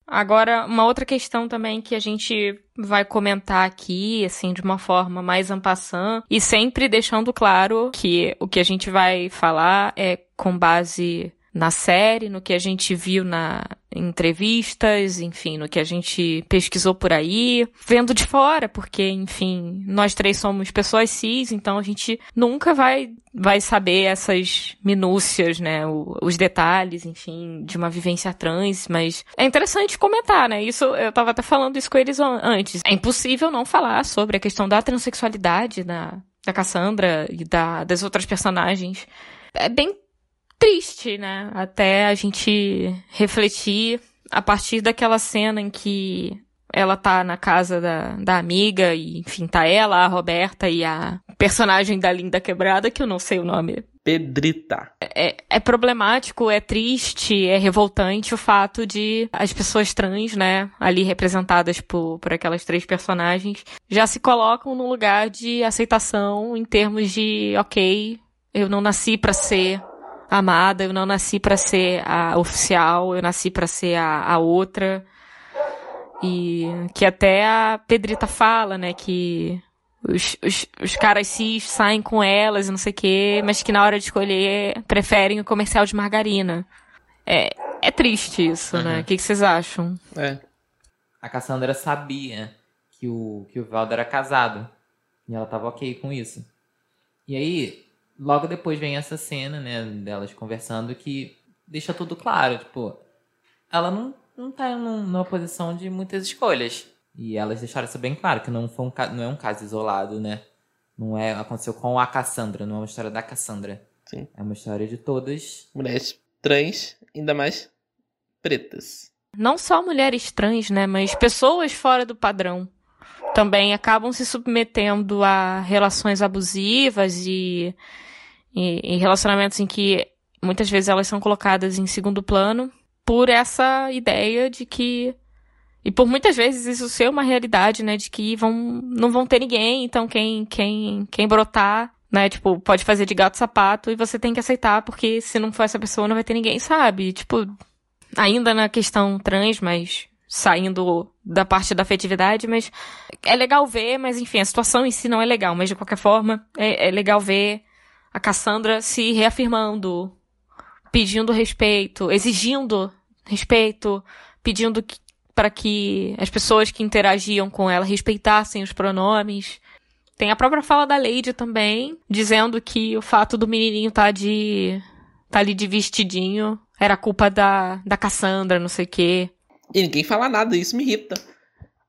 Agora, uma outra questão também que a gente vai comentar aqui, assim, de uma forma mais ampassã, e sempre deixando claro que o que a gente vai falar é com base na série, no que a gente viu na entrevistas, enfim, no que a gente pesquisou por aí, vendo de fora, porque, enfim, nós três somos pessoas cis, então a gente nunca vai vai saber essas minúcias, né, o- os detalhes, enfim, de uma vivência trans, mas é interessante comentar, né? Isso eu tava até falando isso com eles an- antes. É impossível não falar sobre a questão da transexualidade da da Cassandra e da, das outras personagens. É bem triste, né? Até a gente refletir a partir daquela cena em que ela tá na casa da, da amiga e, enfim, tá ela, a Roberta e a personagem da Linda Quebrada, que eu não sei o nome. Pedrita. É, é problemático, é triste, é revoltante o fato de as pessoas trans, né, ali representadas por, por aquelas três personagens, já se colocam num lugar de aceitação em termos de, ok, eu não nasci pra ser amada, eu não nasci pra ser a oficial, eu nasci pra ser a, a outra. E que até a Pedrita fala, né, que os, os, os caras cis saem com elas e não sei o quê, mas que na hora de escolher preferem o comercial de margarina. É, é triste isso, né? Uhum. O que, que vocês acham? É. A Cassandra sabia que o, que o Valdo era casado. E ela tava ok com isso. E aí, logo depois vem essa cena, né, delas conversando que deixa tudo claro, tipo, ela não, não tá num- numa posição de muitas escolhas. E elas deixaram isso bem claro, que não, foi um, não é um caso isolado, né? Não é, aconteceu com a Cassandra, não é uma história da Cassandra. Sim. É uma história de todas. Mulheres trans, ainda mais pretas. Não só mulheres trans, né? Mas pessoas fora do padrão também acabam se submetendo a relações abusivas e, e, e relacionamentos em que muitas vezes elas são colocadas em segundo plano por essa ideia de que e por muitas vezes isso ser uma realidade, né, de que vão não vão ter ninguém, então quem quem quem brotar, né, tipo, pode fazer de gato sapato e você tem que aceitar porque se não for essa pessoa não vai ter ninguém, sabe? Tipo, ainda na questão trans, mas saindo da parte da afetividade, mas é legal ver, mas enfim, a situação em si não é legal, mas de qualquer forma, é, é legal ver a Cassandra se reafirmando, pedindo respeito, exigindo respeito, pedindo para que as pessoas que interagiam com ela respeitassem os pronomes. Tem a própria fala da Lady também, dizendo que o fato do menininho tá de tá ali de vestidinho era culpa da, da Cassandra, não sei o quê. E ninguém fala nada, isso me irrita.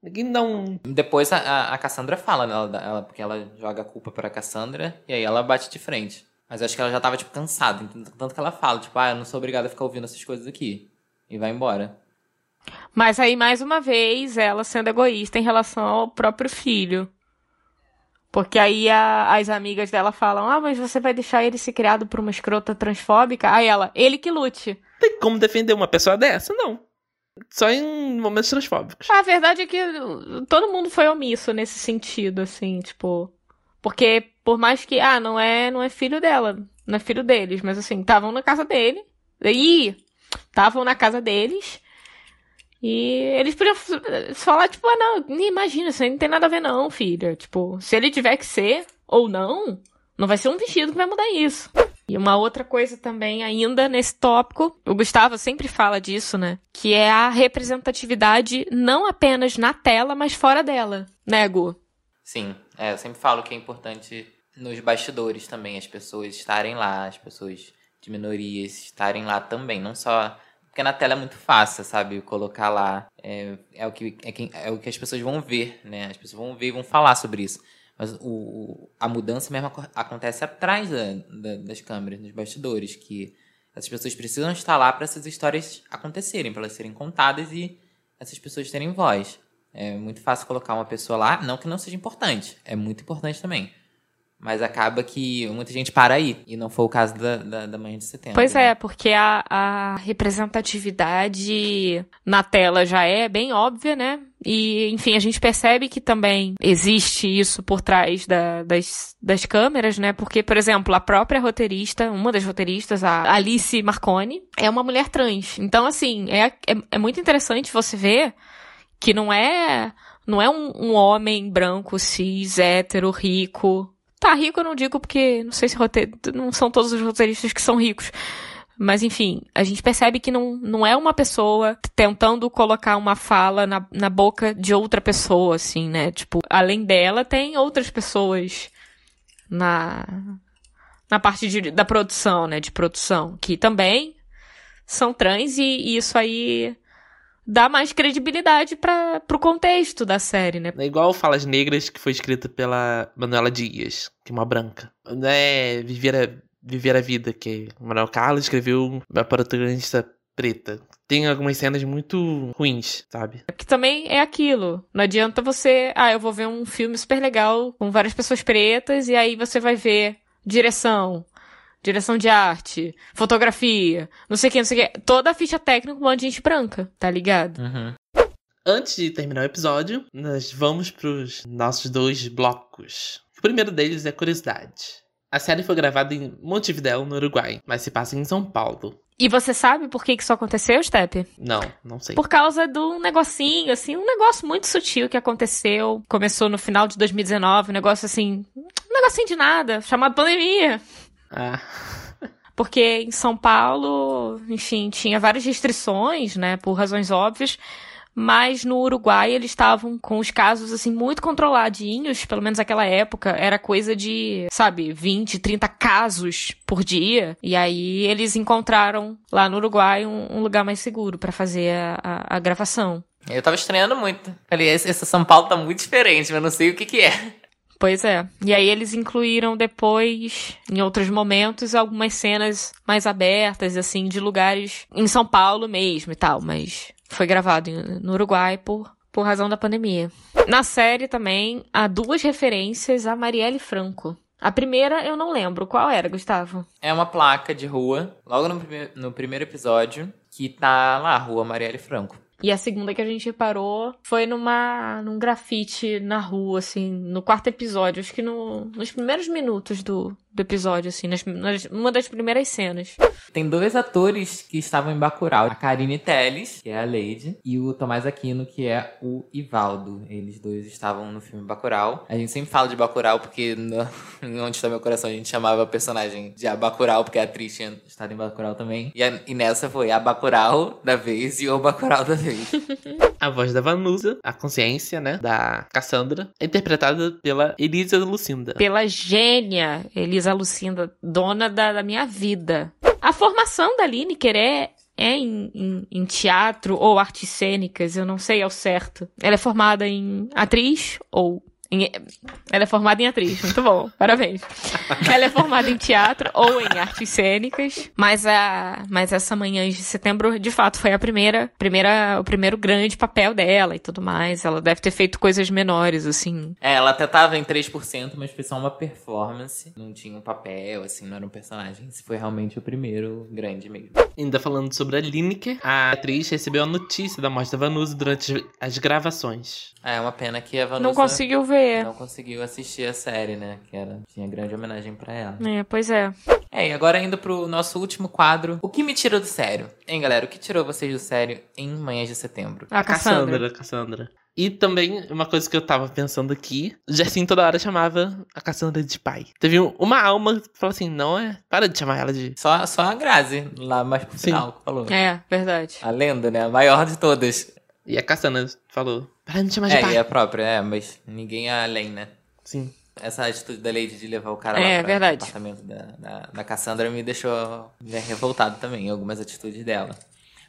Ninguém dá um. Depois a, a, a Cassandra fala, né? Ela, ela- porque ela joga a culpa pra Cassandra e aí ela bate de frente. Mas eu acho que ela já tava, tipo, cansada. então- Tanto que ela fala, tipo, ah, eu não sou obrigada a ficar ouvindo essas coisas aqui. E vai embora. Mas aí, mais uma vez, ela sendo egoísta em relação ao próprio filho. Porque aí a- as amigas dela falam: Ah, mas você vai deixar ele ser criado por uma escrota transfóbica? Aí ela, ele que lute. Tem como defender uma pessoa dessa? Não. Só em momentos transfóbicos. A verdade é que todo mundo foi omisso nesse sentido, assim, tipo. Porque por mais que, ah, não é, não é filho dela, não é filho deles, mas assim, estavam na casa dele. E estavam na casa deles. E eles podiam falar, tipo, ah, não, imagina, isso aí não tem nada a ver, não, filha. Tipo, se ele tiver que ser ou não, não vai ser um vestido que vai mudar isso. E uma outra coisa também, ainda nesse tópico, o Gustavo sempre fala disso, né? Que é a representatividade não apenas na tela, mas fora dela, né, Gu? Sim, é, eu sempre falo que é importante nos bastidores também as pessoas estarem lá, as pessoas de minorias estarem lá também, não só porque na tela é muito fácil, sabe, colocar lá é, é o que é, quem- é o que as pessoas vão ver, né? As pessoas vão ver e vão falar sobre isso. Mas o, a mudança mesmo aco- acontece atrás da- da- das câmeras, nos bastidores, que essas pessoas precisam estar lá para essas histórias acontecerem, para elas serem contadas e essas pessoas terem voz. É muito fácil colocar uma pessoa lá, não que não seja importante, é muito importante também. Mas acaba que muita gente para aí, e não foi o caso da, da, da manhã de setembro. Pois né? é, porque a, a representatividade na tela já é bem óbvia, né? E, enfim, a gente percebe que também existe isso por trás da- das, das câmeras, né? Porque, por exemplo, a própria roteirista, uma das roteiristas, a Alice Marconi, é uma mulher trans. Então, assim, é, é, é muito interessante você ver que não é não é um, um homem branco, cis, hétero, rico. Tá, rico eu não digo porque não sei se rote... não são todos os roteiristas que são ricos. Mas enfim, a gente percebe que não, não é uma pessoa tentando colocar uma fala na, na boca de outra pessoa, assim, né? Tipo, além dela, tem outras pessoas na, na parte de, da produção, né? De produção, que também são trans e, e isso aí dá mais credibilidade para pro contexto da série, né? É igual Falas Negras, que foi escrita pela Manuela Dias, que é uma branca. Não é Viver a, Viver a Vida, que o Manuel Carlos escreveu uma protagonista preta. Tem algumas cenas muito ruins, sabe? Que também é aquilo. Não adianta você, ah, eu vou ver um filme super legal com várias pessoas pretas e aí você vai ver direção, direção de arte, fotografia, não sei o que, não sei o que. Toda a ficha técnica com um monte de gente branca, tá ligado? Uhum. Antes de terminar o episódio, nós vamos pros nossos dois blocos. O primeiro deles é curiosidade. A série foi gravada em Montevidéu, no Uruguai, mas se passa em São Paulo. E você sabe por que que isso aconteceu, Step? Não, não sei. Por causa de um negocinho, assim, um negócio muito sutil que aconteceu. Começou no final de 2019, um negócio assim, um negocinho de nada, chamado pandemia. Ah, porque em São Paulo, enfim, tinha várias restrições, né, por razões óbvias, mas no Uruguai eles estavam com os casos assim muito controladinhos, pelo menos naquela época, era coisa de, sabe, 20, 30 casos por dia, e aí eles encontraram lá no Uruguai um, um lugar mais seguro pra fazer a, a- a gravação. Eu tava estranhando muito. Falei, esse, esse São Paulo tá muito diferente, mas não sei o que que é. Pois é. E aí eles incluíram depois, em outros momentos, algumas cenas mais abertas, assim, de lugares em São Paulo mesmo e tal, mas foi gravado no Uruguai por, por razão da pandemia. Na série também há duas referências a Marielle Franco. A primeira eu não lembro. Qual era, Gustavo? É uma placa de rua, logo no, prime- no primeiro episódio, que tá lá, Rua Marielle Franco. E a segunda que a gente reparou foi numa num grafite na rua, assim, no quarto episódio, acho que no, nos primeiros minutos do, do episódio, assim, nas, nas, uma das primeiras cenas. Tem dois atores que estavam em Bacurau. A Karine Telles, que é a Lady, e o Tomás Aquino, que é o Ivaldo. Eles dois estavam no filme Bacurau. A gente sempre fala de Bacurau porque no, em Onde Está Meu Coração a gente chamava a personagem de a Bacurau, porque a atriz tinha estado em Bacurau também. E, a- e nessa foi a Bacurau da vez e o Bacurau da vez. a voz da Vanusa, a consciência, né, da Cassandra, é interpretada pela Elisa Lucinda. Pela gênia Elisa Lucinda, dona da, da minha vida. A formação da Lineker é, é em, em, em teatro ou artes cênicas, eu não sei ao certo. Ela é formada em atriz ou Em- Ela é formada em atriz, muito bom, parabéns. Ela é formada em teatro ou em artes cênicas, mas a, mas essa manhã de setembro, de fato, foi a primeira, primeira, o primeiro grande papel dela e tudo mais. Ela deve ter feito coisas menores, assim. É, ela até tava em 3%, mas foi só uma performance. Não tinha um papel, assim, não era um personagem. Esse foi realmente o primeiro grande mesmo. Ainda falando sobre a Lineker, a atriz recebeu a notícia da morte da Vanusa durante as gravações. É uma pena que a Vanusa Não conseguiu ver. Não conseguiu assistir a série, né? Que era, tinha grande homenagem pra ela. É, pois é. É, e agora indo pro nosso último quadro. O que me tirou do sério? Hein, galera? O que tirou vocês do sério em Manhãs de Setembro? A Cassandra. Cassandra. E também, uma coisa que eu tava pensando aqui, o Jessim toda hora chamava a Cassandra de pai. Teve um- uma alma que falou assim, não é? Para de chamar ela de... Só, só a Grazi, lá mais pro Sim. final, que falou. É, verdade. A lenda, né? A maior de todas. E a Cassandra falou, para de me chamar de É, pai. e a própria, é, mas ninguém é além, né? Sim. Essa atitude da Lady de levar o cara É, lá pra verdade. apartamento da, da, da Cassandra me deixou né, revoltado também, em algumas atitudes dela.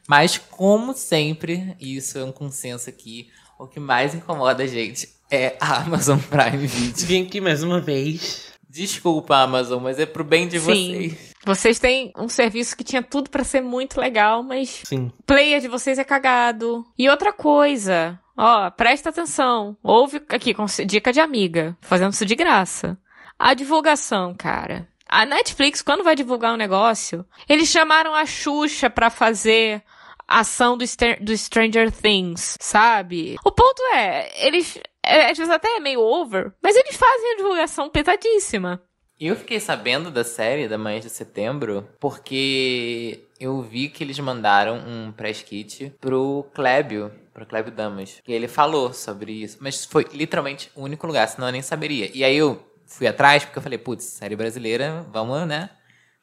Mas, como sempre, e isso é um consenso aqui, o que mais incomoda a gente é a Amazon Prime Video. Vim aqui mais uma vez. Desculpa, Amazon, mas é pro bem de Sim. vocês. Vocês têm um serviço que tinha tudo pra ser muito legal, mas Sim. player de vocês é cagado. E outra coisa, ó, presta atenção. Ouve aqui, com dica de amiga, fazendo isso de graça. A divulgação, cara. A Netflix, quando vai divulgar um negócio, eles chamaram a Xuxa pra fazer ação do, Stra- do Stranger Things, sabe? O ponto é, eles. é, Às vezes até é meio over, mas eles fazem a divulgação petadíssima. Eu fiquei sabendo da série da Manhã de Setembro porque eu vi que eles mandaram um press kit pro Clébio, pro Clébio Damas. Que ele falou sobre isso, mas foi literalmente o único lugar, senão eu nem saberia. E aí eu fui atrás porque eu falei, putz, série brasileira, vamos, né,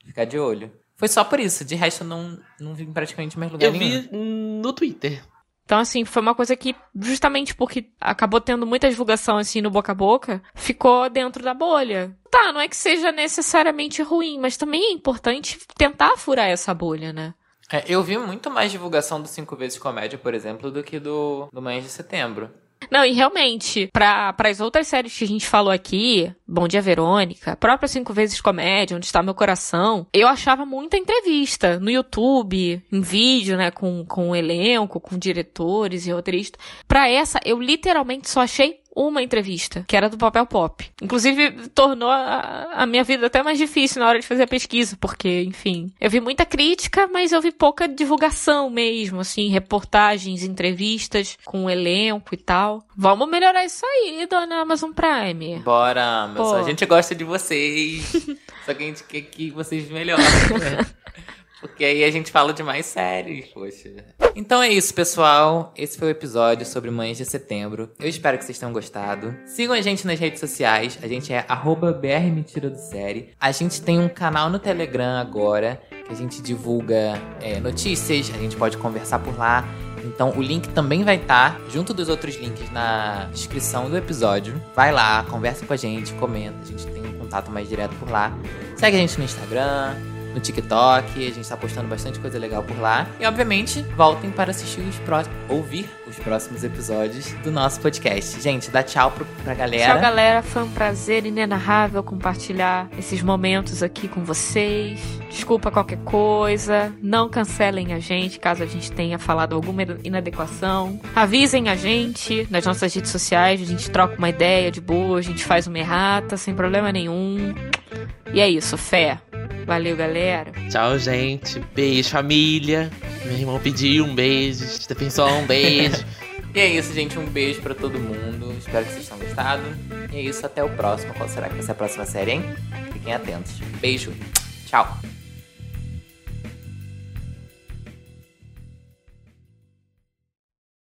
ficar de olho. Foi só por isso, de resto eu não, não vi em praticamente mais lugar Eu nenhum. vi no Twitter. Então, assim, foi uma coisa que, justamente porque acabou tendo muita divulgação, assim, no boca a boca, ficou dentro da bolha. Tá, não é que seja necessariamente ruim, mas também é importante tentar furar essa bolha, né? É, eu vi muito mais divulgação do Cinco Vezes Comédia, por exemplo, do que do, do Manhã de Setembro. Não, e realmente, para as outras séries que a gente falou aqui, Bom Dia Verônica, própria Cinco Vezes Comédia, Onde Está Meu Coração, eu achava muita entrevista no YouTube, em vídeo, né, com, com o elenco, com diretores e roteiristas. Pra essa, eu literalmente só achei uma entrevista, que era do Papel Pop. Inclusive, tornou a, a minha vida até mais difícil na hora de fazer a pesquisa, porque, enfim, eu vi muita crítica, mas eu vi pouca divulgação mesmo, assim, reportagens, entrevistas com o elenco e tal. Vamos melhorar isso aí, dona Amazon Prime. Bora, Amazon. Pô. A gente gosta de vocês. Só que a gente quer que vocês melhorem, né? Porque aí a gente fala de mais séries, poxa. Então é isso, pessoal. Esse foi o episódio sobre Mães de Setembro. Eu espero que vocês tenham gostado. Sigam a gente nas redes sociais. A gente é arroba BR Mentira do Série. A gente tem um canal no Telegram agora, que a gente divulga é, notícias, a gente pode conversar por lá. Então o link também vai estar junto dos outros links na descrição do episódio. Vai lá, conversa com a gente, comenta, a gente tem um contato mais direto por lá. Segue a gente no Instagram, no TikTok, a gente tá postando bastante coisa legal por lá. E obviamente, voltem para assistir os próximos, ouvir os próximos episódios do nosso podcast. Gente, dá tchau pro, pra galera. Tchau, galera. Foi um prazer inenarrável compartilhar esses momentos aqui com vocês. Desculpa qualquer coisa. Não cancelem a gente caso a gente tenha falado alguma inadequação. Avisem a gente nas nossas redes sociais. A gente troca uma ideia de boa. A gente faz uma errata sem problema nenhum. E é isso, fé. Valeu, galera. Tchau, gente. Beijo, família. Meu irmão pediu um beijo. Stephenson, um beijo. E é isso, gente. Um beijo pra todo mundo. Espero que vocês tenham gostado. E é isso, até o próximo. Qual será que vai ser a próxima série, hein? Fiquem atentos. Beijo. Tchau.